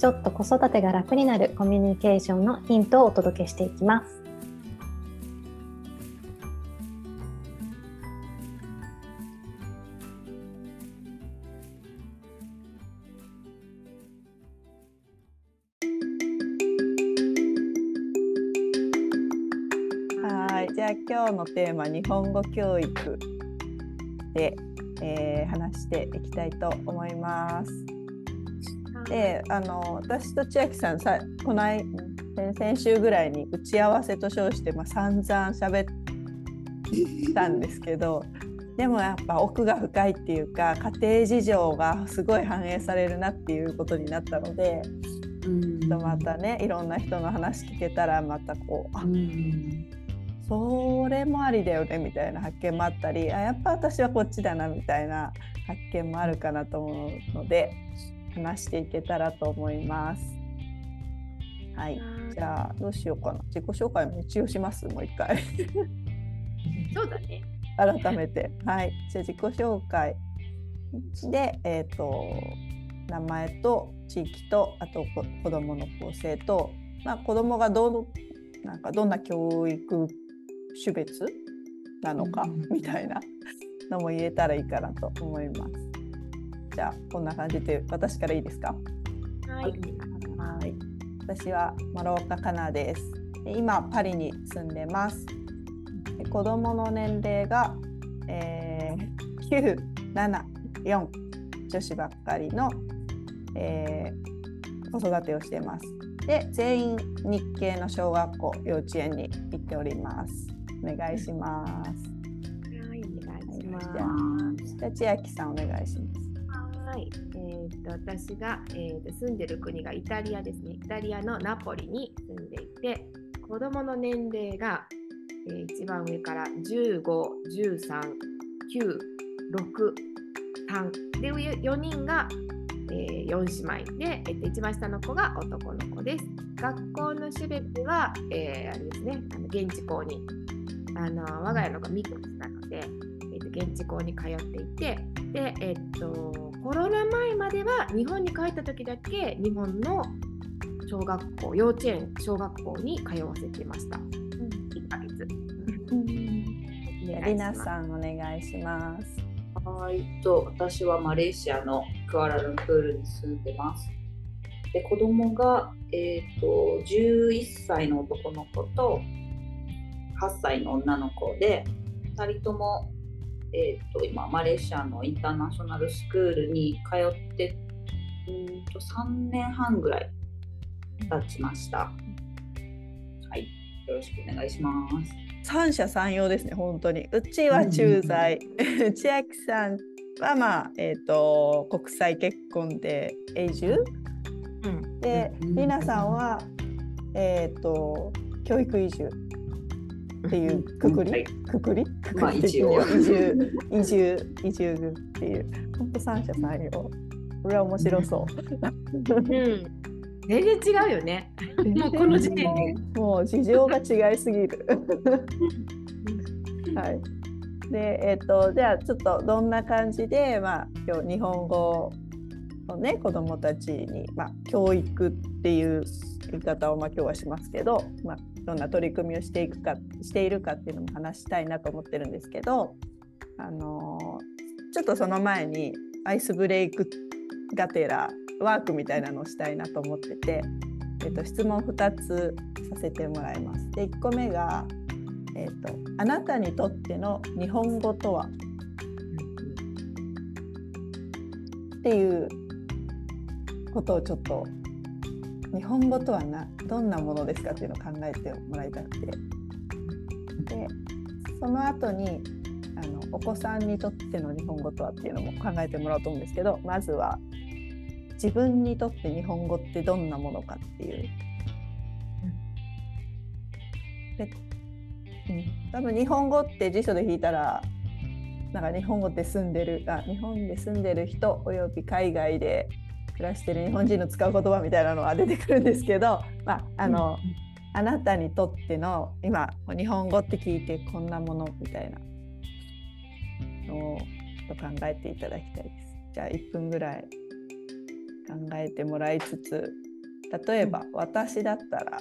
ちょっと子育てが楽になるコミュニケーションのヒントをお届けしていきます。はい、じゃあ今日のテーマ日本語教育で、えー、話していきたいと思います。であの私と千秋さんさこの間先週ぐらいに打ち合わせと称して、まあ、散々喋ったんですけど でもやっぱ奥が深いっていうか家庭事情がすごい反映されるなっていうことになったので。うんとまたねいろんな人の話聞けたらまたこうあそれもありだよねみたいな発見もあったりあやっぱ私はこっちだなみたいな発見もあるかなと思うので話していけたらと思います。はい、じゃあどうしようかな。自己紹介も一応しますもう一回。そうだね。改めて、はい、じゃあ自己紹介で、えっ、ー、と名前と地域とあと子どもの構成と、まあ、子どもがどうなんかどんな教育種別なのかみたいなのも言えたらいいかなと思います。じゃあこんな感じで私からいいですか？はい。はい。私は丸岡かなです。今パリに住んでます。子供の年齢が、えー、974女子ばっかりの、えー、子育てをしています。で全員日系の小学校幼稚園に行っております。お願いします。はい。お願いします。じゃあ千秋さんお願いしますはい、えーと、私が、えーと、住んでる国がイタリアですね。イタリアのナポリに住んでいて、子供の年齢が、えー、一番上から15、13、9、6、3で4人が、えー、4姉妹で、えーと、一番下の子が男の子です。学校の種別は、えー、あれですね、あの現地校にあの我が家のがミックスなので、えーと、現地校に通っていて、で、えっとコロナ前までは日本に帰った時だけ日本の小学校幼稚園小学校に通わせてました、うん、1ヶ月、うん、りなさんお願いします。はい。と私はマレーシアのクアラルンプールに住んでます。で子供がえっ、ー、と11歳の男の子と8歳の女の子で2人ともえーと、今マレーシアのインターナショナルスクールに通ってうんと3年半ぐらい経ちました。はい、よろしくお願いします。三者三様ですね、本当に。うちは駐在、千秋さんはまあえっ、ー、と国際結婚で永住、うん、で、りなさんはえっ、ー、と教育移住。っていうくくり、はい、くくり？くくり的には移住移住移住っていう。本当三者三様。これは面白そう、うん、全然違うよね。もうこの時点で。もう事情が違いすぎる。はい。でえっ、ー、とじゃあちょっとどんな感じでまあ今日日本語のね子どもたちに、まあ、教育っていう言い方をまあ今日はしますけど、まあ、どんな取り組みをしていくかしているかっていうのも話したいなと思ってるんですけど、あのー、ちょっとその前にアイスブレイクがてらワークみたいなのをしたいなと思ってて、えー、と質問2つさせてもらいます。で1個目が、えーと「あなたにとっての日本語とは?」っていうことをちょっと日本語とはなどんなものですかっていうのを考えてもらいたくて。でその後にあのお子さんにとっての日本語とはっていうのも考えてもらおうと思うんですけどまずは自分にとって日本語ってどんなものかっていう。でうん、多分日本語って辞書で引いたらなんか日本語で住んでるあ日本で住んでる人および海外で暮らしてる日本人の使う言葉みたいなのが出てくるんですけど、まああの、あなたにとっての今日本語って聞いてこんなものみたいなのをと考えていただきたいです。じゃあ1分ぐらい考えてもらいつつ例えば私だったら、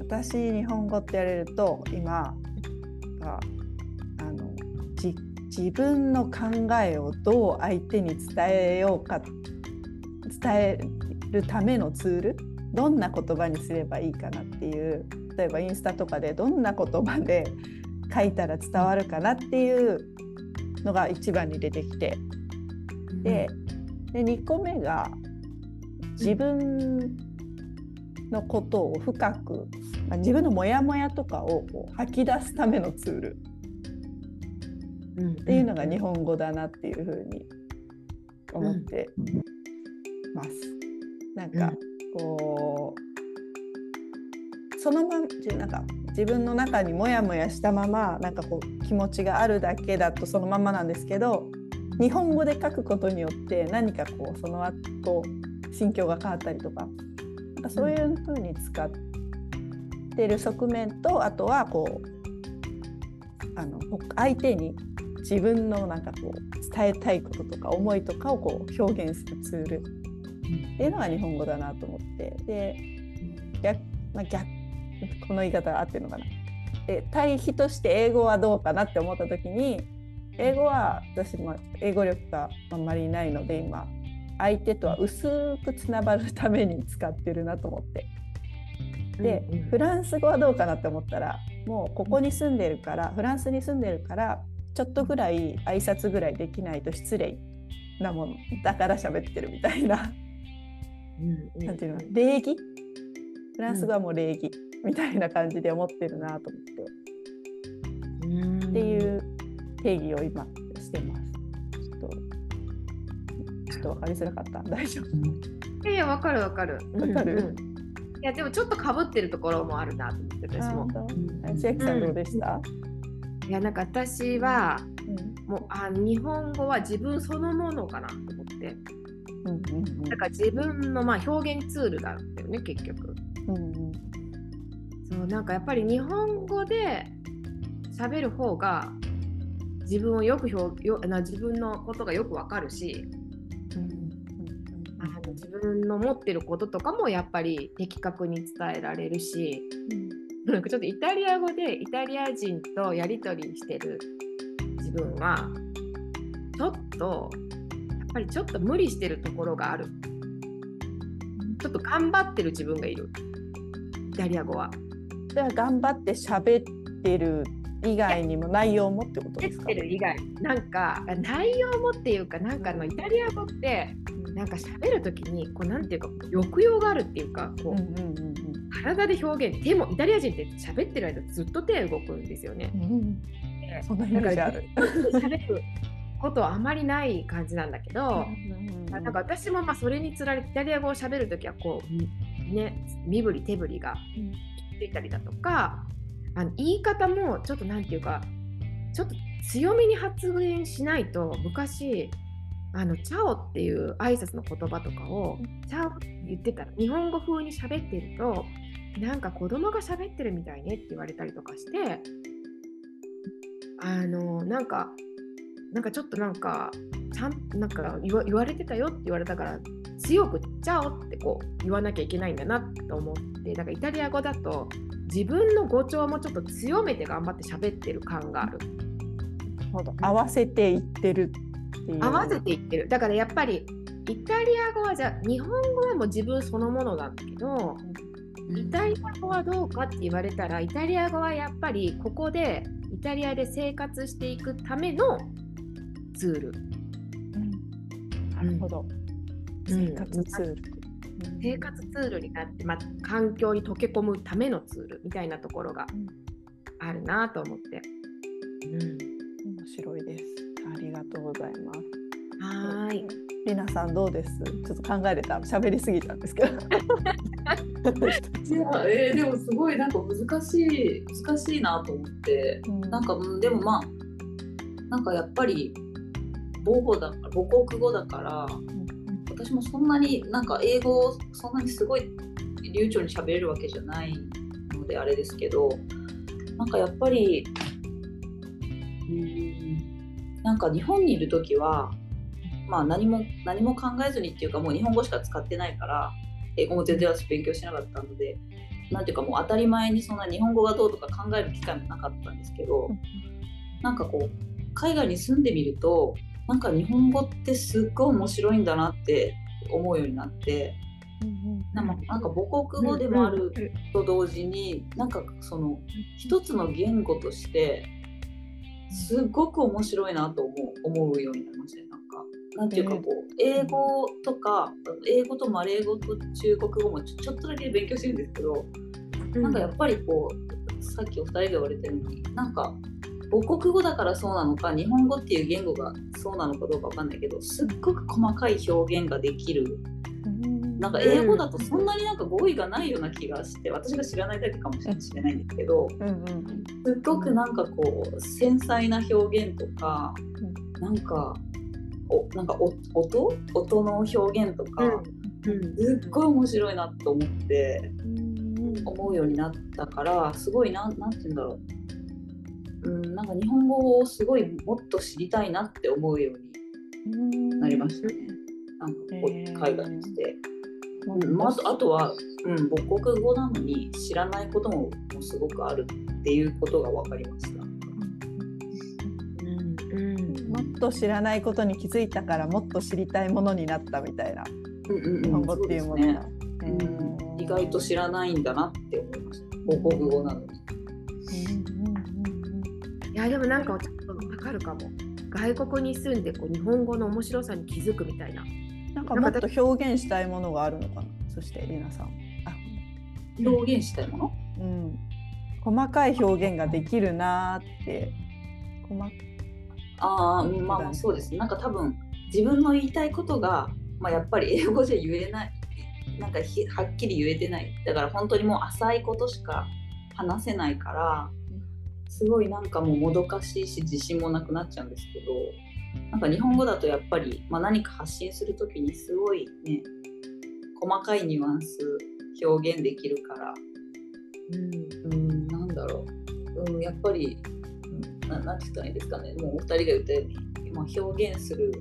私日本語って言われると今ああのじ自分の考えをどう相手に伝えようか伝えるためのツールどんな言葉にすればいいかなっていう例えばインスタとかでどんな言葉で書いたら伝わるかなっていうのが一番に出てきて。でで2個目が自分のことを深く、まあ、自分のモヤモヤとかをこう吐き出すためのツール。っていうのが日本語だなっていうふうに思ってます。なんかこうそのままなんか自分の中にモヤモヤしたままなんかこう気持ちがあるだけだとそのままなんですけど日本語で書くことによって何かこうその後心境が変わったりとかなんかそういうふうに使ってる側面とあとはこうあの相手に自分のなんかこう伝えたいこととか思いとかをこう表現するツールっていうのが日本語だなと思って。で逆,、まあ、逆この言い方が合ってるのかな。で対比として英語はどうかなって思った時に英語は私も英語力があんまりないので今相手とは薄くつながるために使ってるなと思って。で、フランス語はどうかなって思ったらもうここに住んでるからフランスに住んでるからちょっとぐらい挨拶ぐらいできないと失礼なものだから喋ってるみたいな、うんうん、なんていうの？礼儀？フランス語はもう礼儀みたいな感じで思ってるなと思って、うん、っていう定義を今してます。ちょっとちょっと分かりづらかった。大丈夫？いやわかるわかる。わかる、うん。うん、いやでもちょっとかぶってるところもあるなと思って私も。千秋さんどうでした、いやなんか私は、うん、もうあ日本語は自分そのものかなと思って。うんうんうん、だから自分のまあ表現ツールだったよね結局。うんうん、そうなんかやっぱり日本語で喋る方が自分をよく表よな自分のことがよくわかるし、うん、あの自分の持ってることとかもやっぱり的確に伝えられるし、うん、なんかちょっとイタリア語でイタリア人とやり取りしてる自分はちょっとやっぱりちょっと無理してるところがある。ちょっと頑張ってる自分がいる。イタリア語は。じゃあ頑張って喋ってる以外にも内容もってことですか？てる以外。なんか内容もっていうかなんかのイタリア語ってなんか喋る時にこうなんていうか抑揚があるっていうかこう,、うんうんうんうん、体で表現手もイタリア人って喋ってる間ずっと手動くんですよね。うん、そんなイメージある。喋ることはあまりない感じなんだけど、なんか私もまあそれにつられてイタリア語を喋る時はこうね身振り手振りがついたりだとか、あの言い方もちょっと何て言うかちょっと強めに発言しないと昔あのチャオっていう挨拶の言葉とかをチャオって言ってたら日本語風に喋ってるとなんか子供が喋ってるみたいねって言われたりとかしてあのなんかなんかちょっとなんかちゃんなんか言わ言われてたよって言われたから強く「チャオ」ってこう言わなきゃいけないんだなと思ってだからイタリア語だと自分の語調もちょっと強めて頑張って喋ってる感がある。合わせていってる。合わせていってる。だからやっぱりイタリア語はじゃあ日本語はもう自分そのものなんだけど、イタリア語はどうかって言われたらイタリア語はやっぱりここでイタリアで生活していくためのツール。うん、なるほど。生活ツール。生活ツールになって、まあ、環境に溶け込むためのツールみたいなところがあるなと思って、うん、面白いですとうございます。はい。りなさんどうです？ちょっと考えれた喋りすぎたんですけど。いや、えー、でもすごいなんか難しい難しいなと思って。なんかうんでもまあなんかやっぱり母語だ母国語だから私もそんなになんか英語をそんなにすごい流暢に喋れるわけじゃないのであれですけどなんかやっぱりうんなんか日本にいる時はまあ何も何も考えずにっていうかもう日本語しか使ってないから英語も全然私勉強しなかったのでなんていうかもう当たり前にそんな日本語がどうとか考える機会もなかったんですけどなんかこう海外に住んでみるとなんか日本語ってすっごい面白いんだなって思うようになって。なんか母国語でもあると同時になんかその一つの言語としてすごく面白いなと思う思うようになりましたねなんか。なんていうかこう英語とか英語とマレー語と中国語もちょちょっとだけ勉強してるんですけど、なんかやっぱりこうさっきお二人が言われたようになんか母国語だからそうなのか日本語っていう言語がそうなのかどうかわかんないけどすっごく細かい表現ができるなんか英語だとそんなになんか語彙がないような気がして私が知らないだけかもしれないんですけど、うんうん、すっごくなんかこう繊細な表現とか、うん、なんかおなんかお音？音の表現とか、うん、すっごい面白いなと思って、思うようになったからすごいなんなんて言うんだろう、うん、なんか日本語をすごいもっと知りたいなって思うようになりましたね。なんか海外にして。まあ、あとは、うん、母国語なのに知らないこともすごくあるっていうことが分かりました。うん、もっと知らないことに気づいたからもっと知りたいものになったみたいな、日本語っていうものが、意外と知らないんだなって思いました。母国語なのに。いやでもなんかちょっと分かるかも。外国に住んでこう日本語の面白さに気づくみたいななんかもっと表現したいものがあるのかな？そしてりなさん。あ。表現したいもの、うん、細かい表現ができるなって。細ああまあそうですなんか多分自分の言いたいことが、まあ、やっぱり英語じゃ言えない。なんかはっきり言えてない。だから本当にもう浅いことしか話せないからすごいなんかもうもどかしいし自信もなくなっちゃうんですけどなんか日本語だとやっぱり、まあ、何か発信する時にすごいね細かいニュアンス表現できるから、うん、うん、なんだろう、うん、やっぱり、うん、ななんて言ったらいいですかね。もうお二人が言ったように、まあ、表現する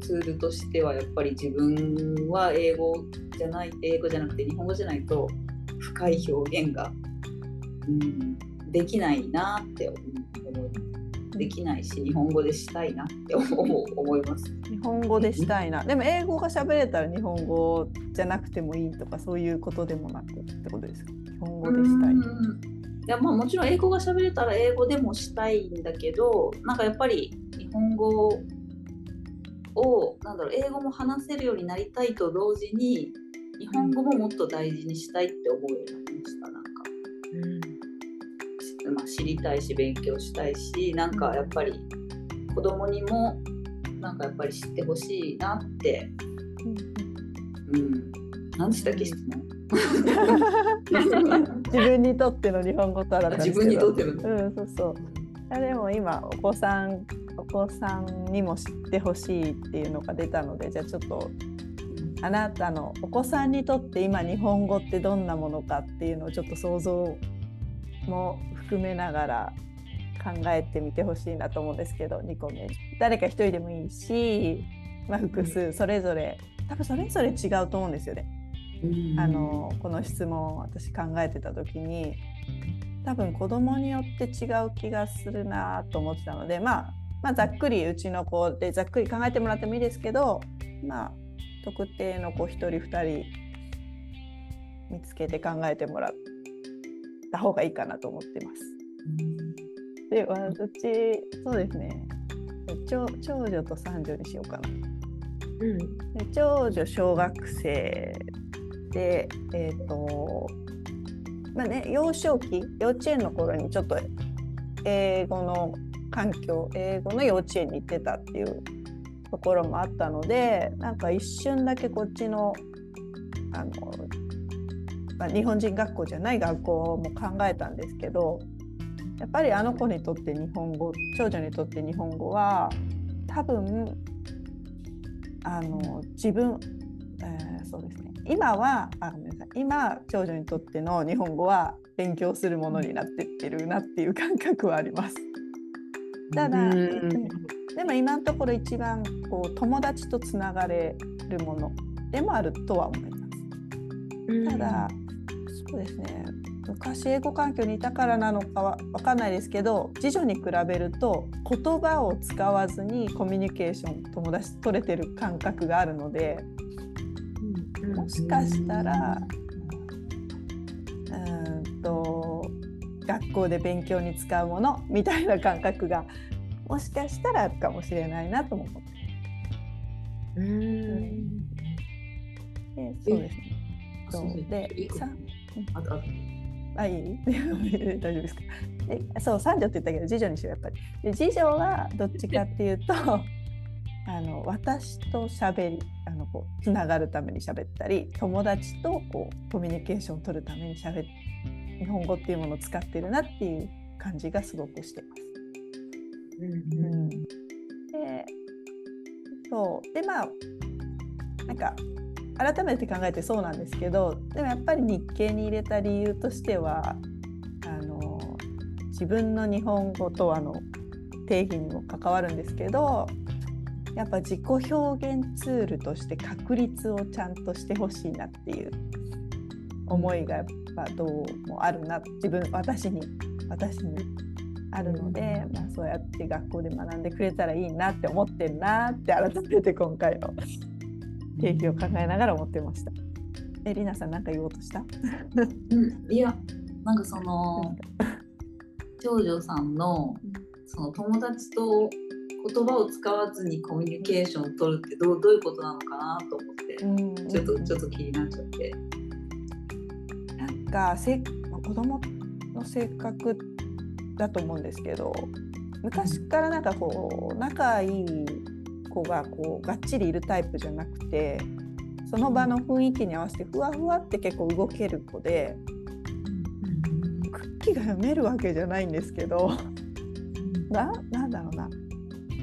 ツールとしてはやっぱり自分は英語じゃない英語じゃなくて日本語じゃないと深い表現が、うん、できないなって思います。できないし日本語でしたいなって思う思います。日本語でしたいな。でも英語が喋れたら日本語じゃなくてもいいとかそういうことでもなくってことですか？日本語でしたい。いやまあもちろん英語が喋れたら英語でもしたいんだけどなんかやっぱり日本語をなんだろう英語も話せるようになりたいと同時に日本語ももっと大事にしたいって思うようになりましたなまあ、知りたいし勉強したいしなんかやっぱり子供にもなんかやっぱり知ってほしいなって、うん、何でしたっけ質問？自分にとっての日本語とあら自分にとっての、うん、そうそう。あでも今お子さんお子さんにも知ってほしいっていうのが出たのでじゃあちょっとあなたのお子さんにとって今日本語ってどんなものかっていうのをちょっと想像も含めながら考えてみてほしいなと思うんですけど2個目。誰か1人でもいいし、まあ、複数それぞれ多分それぞれ違うと思うんですよね。あのこの質問を私考えてた時に多分子供によって違う気がするなと思ってたので、まあ、まあざっくりうちの子でざっくり考えてもらってもいいですけどまあ特定の子1人2人見つけて考えてもらって。た方がいいかなと思ってます。で私そうですね長長女と三女にしようかな。うん、で長女小学生でえっ、ー、とまあね幼少期幼稚園の頃にちょっと英語の環境英語の幼稚園に行ってたっていうところもあったのでなんか一瞬だけこっちのあの、まあ、日本人学校じゃない学校も考えたんですけどやっぱりあの子にとって日本語長女にとって日本語は多分あの自分、えー、そうですね今はあごめんなさい今長女にとっての日本語は勉強するものになってってるなっていう感覚はあります。ただ、でも今のところ一番こう友達とつながれるものでもあるとは思います。ただそうですね。昔英語環境にいたからなのかは分かんないですけど次女に比べると言葉を使わずにコミュニケーション友達と取れてる感覚があるのでもしかしたらうんと学校で勉強に使うものみたいな感覚がもしかしたらあるかもしれないなとも思って。うん。でそうですね。そうでさああいい？大丈夫ですか？でそう三女って言ったけど次女にしようやっぱり。で次女はどっちかっていうと あの私と喋りあのこうつながるために喋ったり友達とこうコミュニケーションを取るために喋日本語っていうものを使ってるなっていう感じがすごくしてます。うん、うん、でそう。でまあなんか改めて考えてそうなんですけどでもやっぱり日経に入れた理由としてはあの自分の日本語とあの定義にも関わるんですけどやっぱ自己表現ツールとして確率をちゃんとしてほしいなっていう思いがやっぱどうもあるな自分私に私にあるので、まあ、そうやって学校で学んでくれたらいいなって思ってるなって改めて今回の定義を考えながら思ってました。えりなさん何か言おうとした、うん、いやなんかその長女さんのその友達と言葉を使わずにコミュニケーションを取るってどうどういうことなのかなと思って、ちょっとちょっと気になっちゃって。なんかせ子供の性格だと思うんですけど昔からなんかこう仲いい子がこうがっちりいるタイプじゃなくてその場の雰囲気に合わせてふわふわって結構動ける子で空気が読めるわけじゃないんですけどななんだろうな。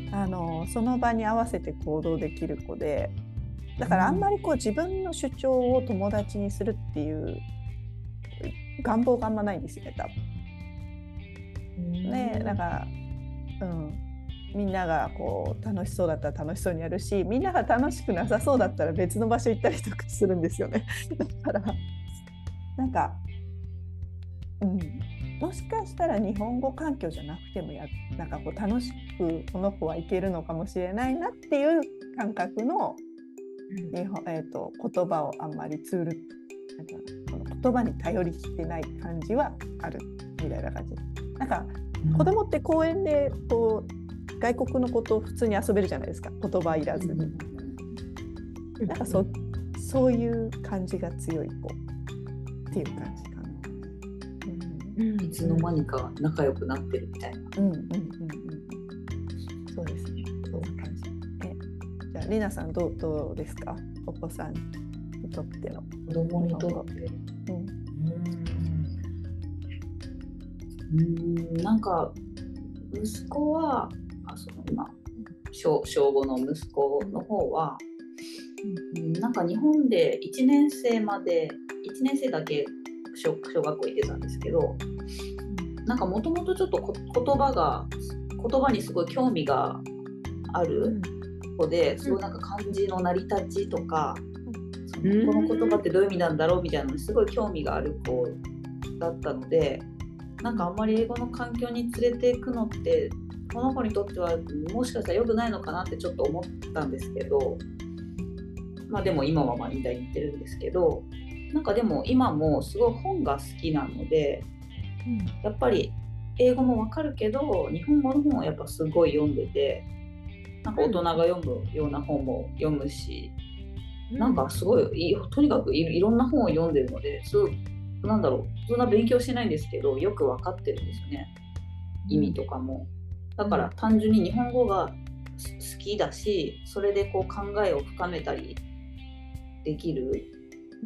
あのその場に合わせて行動できる子でだからあんまりこう自分の主張を友達にするっていう願望があんまないんですよね多分。ねだからうんみんながこう楽しそうだったら楽しそうにやるしみんなが楽しくなさそうだったら別の場所行ったりとかするんですよね。だからなんか、うん、もしかしたら日本語環境じゃなくてもやなんかこう楽しくこの子はいけるのかもしれないなっていう感覚の日本、えーと、言葉をあんまりツールなんかこの言葉に頼りきってない感じはあるみたいな感じ。なんか子供って公園でこう外国のことを普通に遊べるじゃないですか言葉いらずに。なんかそそういう感じが強い子っていう感じかな。うん、いつの間にか仲良くなってるみたいな。うんうんうんうん。そうですね。そういう感じ。え、じゃありなさんどうどうですか？お子さんにとっての。子供にとって。うん。うんなんか息子はその今小小5の息子の方は、うん、なんか日本で1年生まで1年生だけ小小学校行ってたんですけどなんかもともとちょっと言葉が言葉にすごい興味がある子で、すごいなんか漢字の成り立ちとか、そのこの言葉ってどういう意味なんだろうみたいなのにすごい興味がある子だったのでなんかあんまり英語の環境に連れていくのってこの子にとってはもしかしたら良くないのかなってちょっと思ったんですけどまあでも今はまあ2台に行ってるんですけどなんかでも今もすごい本が好きなので、うん、やっぱり英語もわかるけど日本語の本をやっぱすごい読んでてなんか大人が読むような本も読むし、うん、なんかすごいとにかくいろんな本を読んでるのですなんだろうそんな勉強してないんですけどよく分かってるんですよね意味とかも。だから単純に日本語が好きだしそれでこう考えを深めたりできる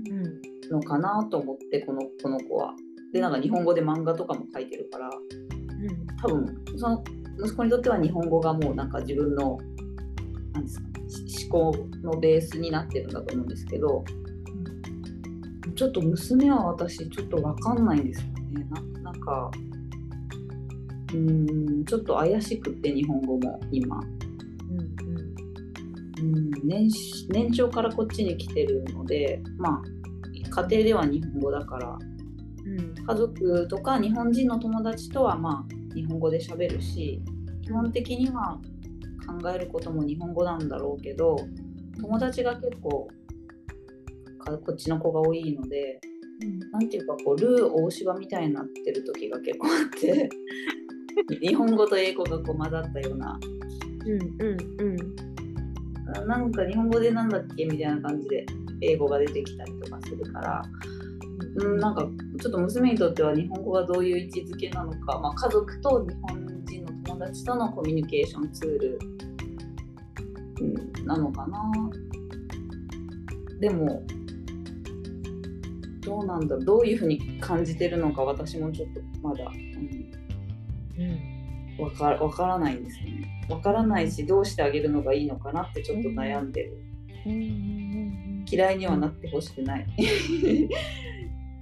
うんのかなと思ってこのこの子は。でなんか日本語で漫画とかも書いてるからうん。多分その息子にとっては日本語がもうなんか自分のなんですかし思考のベースになってるんだと思うんですけどちょっと娘は私ちょっと分かんないんですよね。ななんかうーんちょっと怪しくって日本語も今。うんうん年し年長からこっちに来てるのでまあ家庭では日本語だから。うん。家族とか日本人の友達とはまあ日本語で喋るし基本的には考えることも日本語なんだろうけど友達が結構かこっちの子が多いのでなんていうかこうルー大芝みたいになってる時が結構あって 日本語と英語がこう混ざったような。うんうんうん。なんか日本語でなんだっけみたいな感じで英語が出てきたりとかするから、うん、なんかちょっと娘にとっては日本語がどういう位置づけなのか、まあ、家族と日本人の友達とのコミュニケーションツール、うん、なのかな。でもどうなんだどういうふうに感じてるのか私もちょっとまだ、わかわからないんですよね。わからないしどうしてあげるのがいいのかなってちょっと悩んでる。嫌いにはなってほしくない。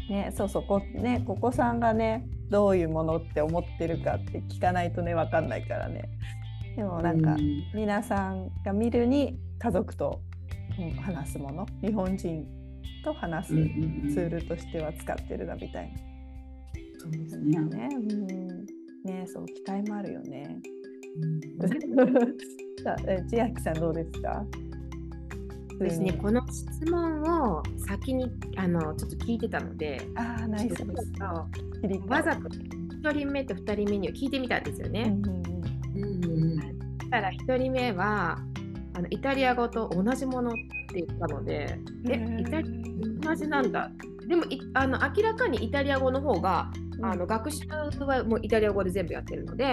ね、そうそうこねここさんがねどういうものって思ってるかって聞かないとね分かんないからねでもなんか、うん皆さんが見るに家族と、うん話すもの日本人と話すツールとしては使ってるなみたいそうですな、ね。ねうんねそう期待もあるよね。さあえ千秋さんどうですか？私ね、普通に。この質問を先にあのちょっと聞いてたので、ああナイス。ですわざと1人目と2人目には聞いてみたんですよね。うんうんうん。たら1人目はあのイタリア語と同じものって言ったので、え、イタリ同じなんだ。でもいあの明らかにイタリア語の方が、あの学習はもうイタリア語で全部やってるので、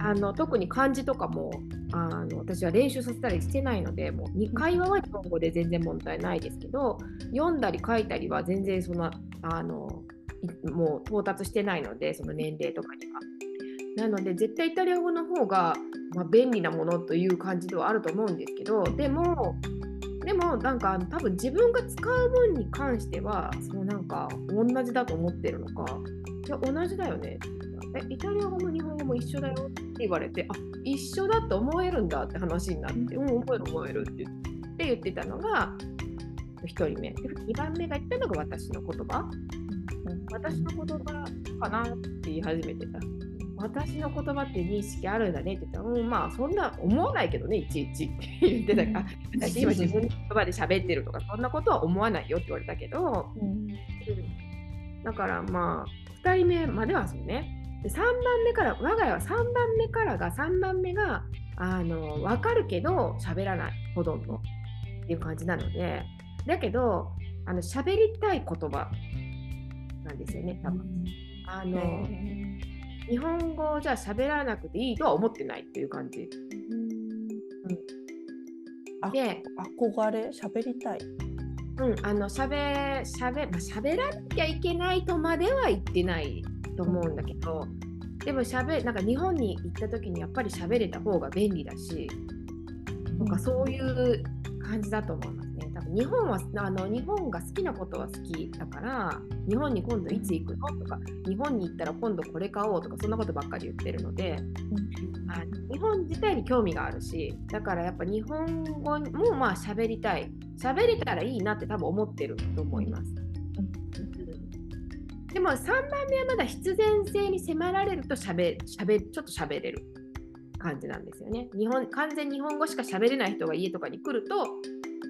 あの特に漢字とかもあの私は練習させたりしてないのでもう2会話は日本語で全然問題ないですけど読んだり書いたりは全然そのあのいもう到達してないのでその年齢とかには。なので絶対イタリア語の方が、まあ、便利なものという感じではあると思うんですけどでもでもなんか多分自分が使う分に関してはそのなんか同じだと思ってるのかいや同じだよね。えイタリア語も日本語も一緒だよって言われてあ一緒だって思えるんだって話になってうん。思える思えるって言って言ってたのが1人目。で2番目が言ったのが私の言葉。私の言葉かなって言い始めてた私の言葉って認識あるんだねって言ったら、うん、まあそんな思わないけどねいちいち。って言ってたから私今自分の言葉で喋ってるとかそんなことは思わないよって言われたけど、うん。だからまあ2人目まではそうね。で3番目から我が家は3番目からが3番目があの分かるけど喋らないほとんどっていう感じなので。だけどあの喋りたい言葉なんですよね多分。あのね日本語じゃ喋らなくていいとは思ってないっていう感じ。あで、憧れ？喋りたい？うん、あの喋喋まあ喋らなきゃいけないとまでは言ってないと思うんだけど、でも喋なんか日本に行った時にやっぱり喋れた方が便利だし、なんかそういう感じだと思います日本はあの日本が好きなことは好きだから、日本に今度いつ行くのとか、日本に行ったら今度これ買おうとかそんなことばっかり言ってるので、あ日本自体に興味があるし、だからやっぱ日本語もまあ喋りたい、喋れたらいいなって多分思ってると思います。でも3番目はまだ必然性に迫られるとしゃべしゃべちょっと喋れる感じなんですよね。日本完全に日本語しか喋れない人が家とかに来ると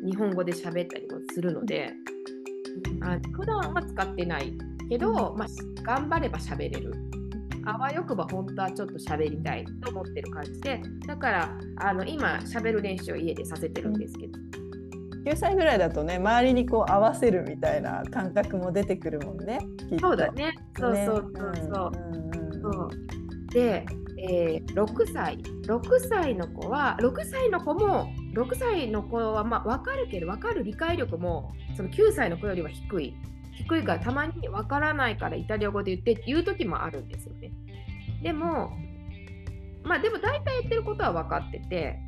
日本語で喋ったりもするので、あ普段は使ってないけど、まあ、頑張れば喋れる。あわよくば本当はちょっと喋りたいと思ってる感じで、だからあの今喋る練習を家でさせてるんですけど、9歳ぐらいだとね周りにこう合わせるみたいな感覚も出てくるもんねそうだね。そうそうそうそう。で、えー、6歳。6歳の子は6歳の子も6歳の子はまあ分かるけど分かる理解力もその9歳の子よりは低い。低いからたまに分からないからイタリア語で言って言う時もあるんですよね。でもまあでも大体言ってることは分かってて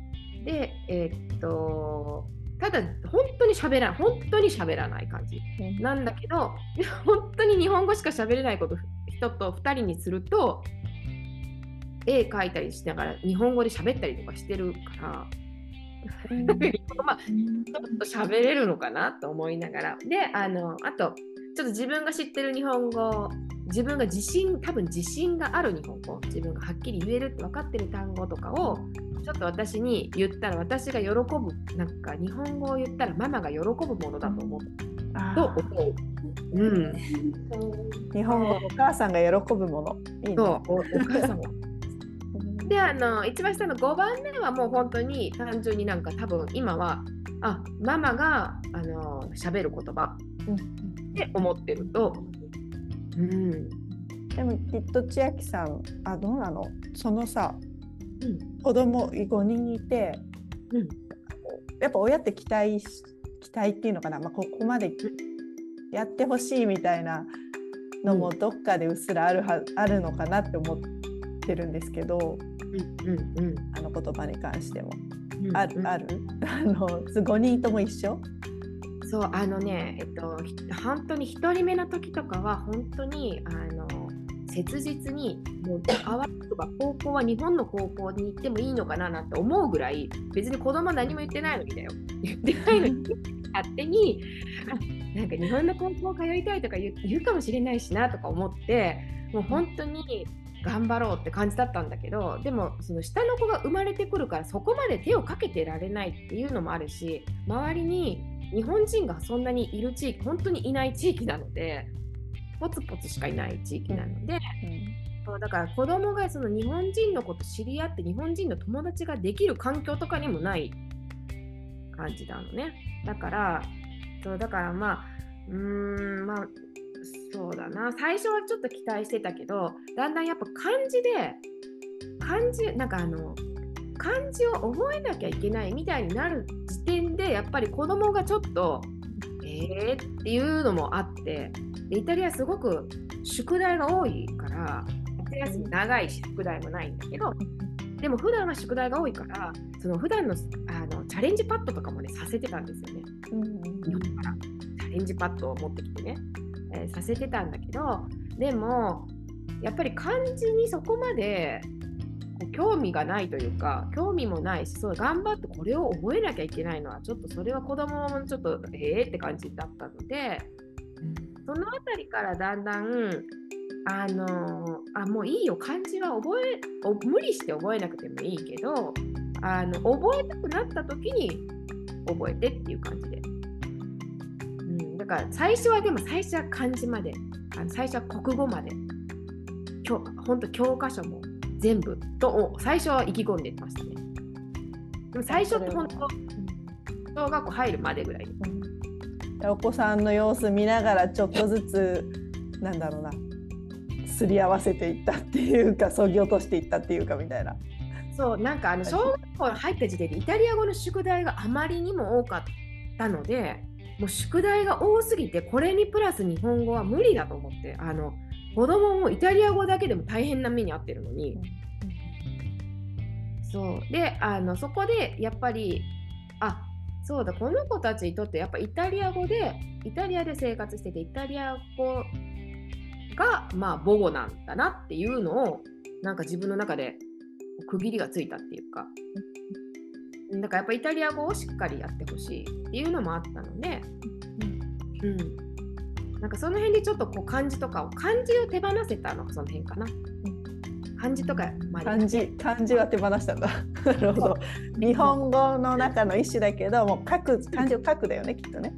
でえー、っとただ本当に喋らない本当に喋らない感じ。なんだけど 本当に日本語しか喋れないこと人と2人にすると絵描いたりしながら日本語で喋ったりとかしてるから、まあ、ちょっと喋れるのかなと思いながら。であのあとちょっと自分が知ってる日本語自分が自信多分自信がある日本語自分がはっきり言えるって分かってる単語とかをちょっと私に言ったら私が喜ぶなんか日本語を言ったらママが喜ぶものだと思う。と思う。うん、日本語お母さんが喜ぶもの。いいね、そう。お母さんもであの一番下の5番目はもう本当に単純になんか多分今はあママがあの喋る言葉って思ってると、うん、でもきっと千秋さんあどうなの？そのさ、うん、子供5人いて、うん、やっぱ親って期待期待っていうのかな、まあ、ここまでやってほしいみたいなのもどっかでうっすらあるは、あるのかなって思ってるんですけど、うんうんうん、あの言葉に関しても。うんうん、ある？あ るあの5人とも一緒？そうあのねえっと本当に1人目の時とかは本当にあの切実にもうあわとか高校は日本の高校に行ってもいいのかななんて思うぐらい別に子供何も言ってないのにだよ。言ってないのに勝手にあなんか日本の高校通いたいとか言うかもしれないしなとか思ってもう本当に頑張ろうって感じだったんだけどでもその下の子が生まれてくるからそこまで手をかけてられないっていうのもあるし周りに日本人がそんなにいる地域本当にいない地域なのでポツポツしかいない地域なので、うん、そうだから子供がその日本人のこと知り合って日本人の友達ができる環境とかにもない感じなのね。だからそうだからまあうーんまあそうだな。最初はちょっと期待してたけどだんだんやっぱ漢字で漢字なんかあの漢字を覚えなきゃいけないみたいになる時点でやっぱり子供がちょっとえーっていうのもあってイタリアすごく宿題が多いから夏休み長いし宿題もないんだけどでも普段は宿題が多いからその普段のあのチャレンジパッドとかもねさせてたんですよね。日本からチャレンジパッドを持ってきてねえー、させてたんだけどでもやっぱり漢字にそこまで興味がないというか興味もないしそう頑張ってこれを覚えなきゃいけないのはちょっとそれは子供もちょっとええー、って感じだったのでその辺りからだんだんあのー、あもういいよ漢字は覚え無理して覚えなくてもいいけどあの覚えたくなった時に覚えてっていう感じでだから最初はでも最初は漢字まであの最初は国語まで。本当教科書も全部と最初は意気込んでましたね。でも最初って本当小学校入るまでぐらい、うん、お子さんの様子見ながらちょっとずつなんだろうな。すり合わせていったっていうかそぎ落としていったっていうかみたいな。そうなんかあの小学校入った時点でイタリア語の宿題があまりにも多かったのでもう宿題が多すぎてこれにプラス日本語は無理だと思ってあの子供もイタリア語だけでも大変な目に遭ってるのに、そう。であのそこでやっぱりあそうだこの子たちにとってやっぱイタリア語でイタリアで生活しててイタリア語がまあ母語なんだなっていうのをなんか自分の中で区切りがついたっていうか、だからやっぱイタリア語をしっかりやってほしいっていうのもあったので、うん、なんかその辺でちょっとこう漢字とかを漢字を手放せたのがその辺かな。漢字とか漢字漢字は手放したんだ。なるほど。日本語の中の一種だけど、もう書く漢字を書くだよねきっとね。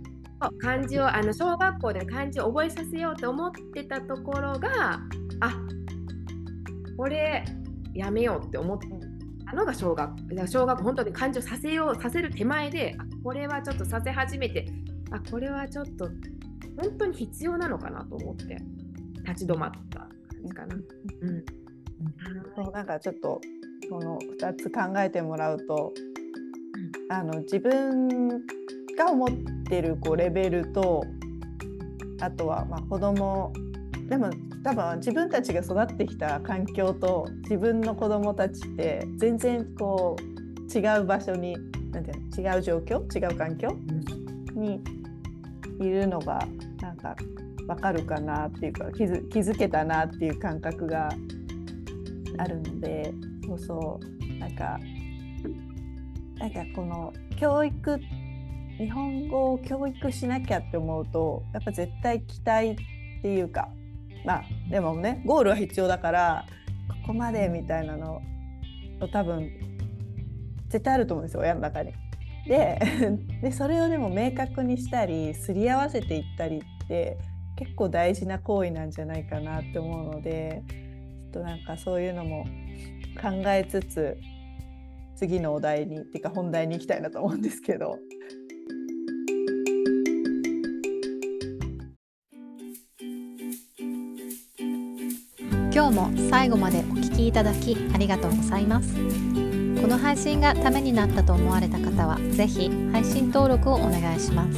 漢字をあの小学校で漢字を覚えさせようと思ってたところがあこれやめようって思ってたのが小学小学本当に漢字をさせようさせる手前であこれはちょっとさせ始めてあこれはちょっと本当に必要なのかなと思って立ち止まった感じかな。うん。そうなんかちょっとこの2つ考えてもらうと、あの自分が思ってるこうレベルとあとはまあ子供でも多分自分たちが育ってきた環境と自分の子供たちって全然こう違う場所になんていうの違う状況違う環境にいるのがなんか分かるかなっていうか気づ気づけたなっていう感覚があるのでそうそうなんかなんかこの教育日本語を教育しなきゃって思うとやっぱ絶対期待っていうかまあでもねゴールは必要だからここまでみたいなのを多分絶対あると思うんですよ親の中に。で でそれをでも明確にしたりすり合わせていったりって結構大事な行為なんじゃないかなって思うのでちょっとなんかそういうのも考えつつ次のお題にっていうか本題に行きたいなと思うんですけど。今日も最後までお聞きいただきありがとうございます。この配信がためになったと思われた方はぜひ配信登録をお願いします。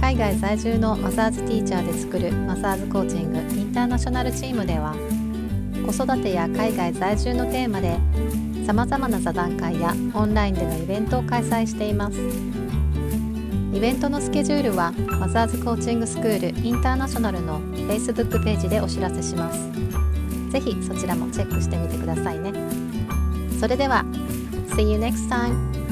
海外在住のマザーズティーチャーで作るマザーズコーチングインターナショナルチームでは子育てや海外在住のテーマでさまざまな座談会やオンラインでのイベントを開催しています。イベントのスケジュールはマザーズコーチングスクールインターナショナルの Facebook ページでお知らせしますぜひそちらもチェックしてみてくださいねそれでは See you next time!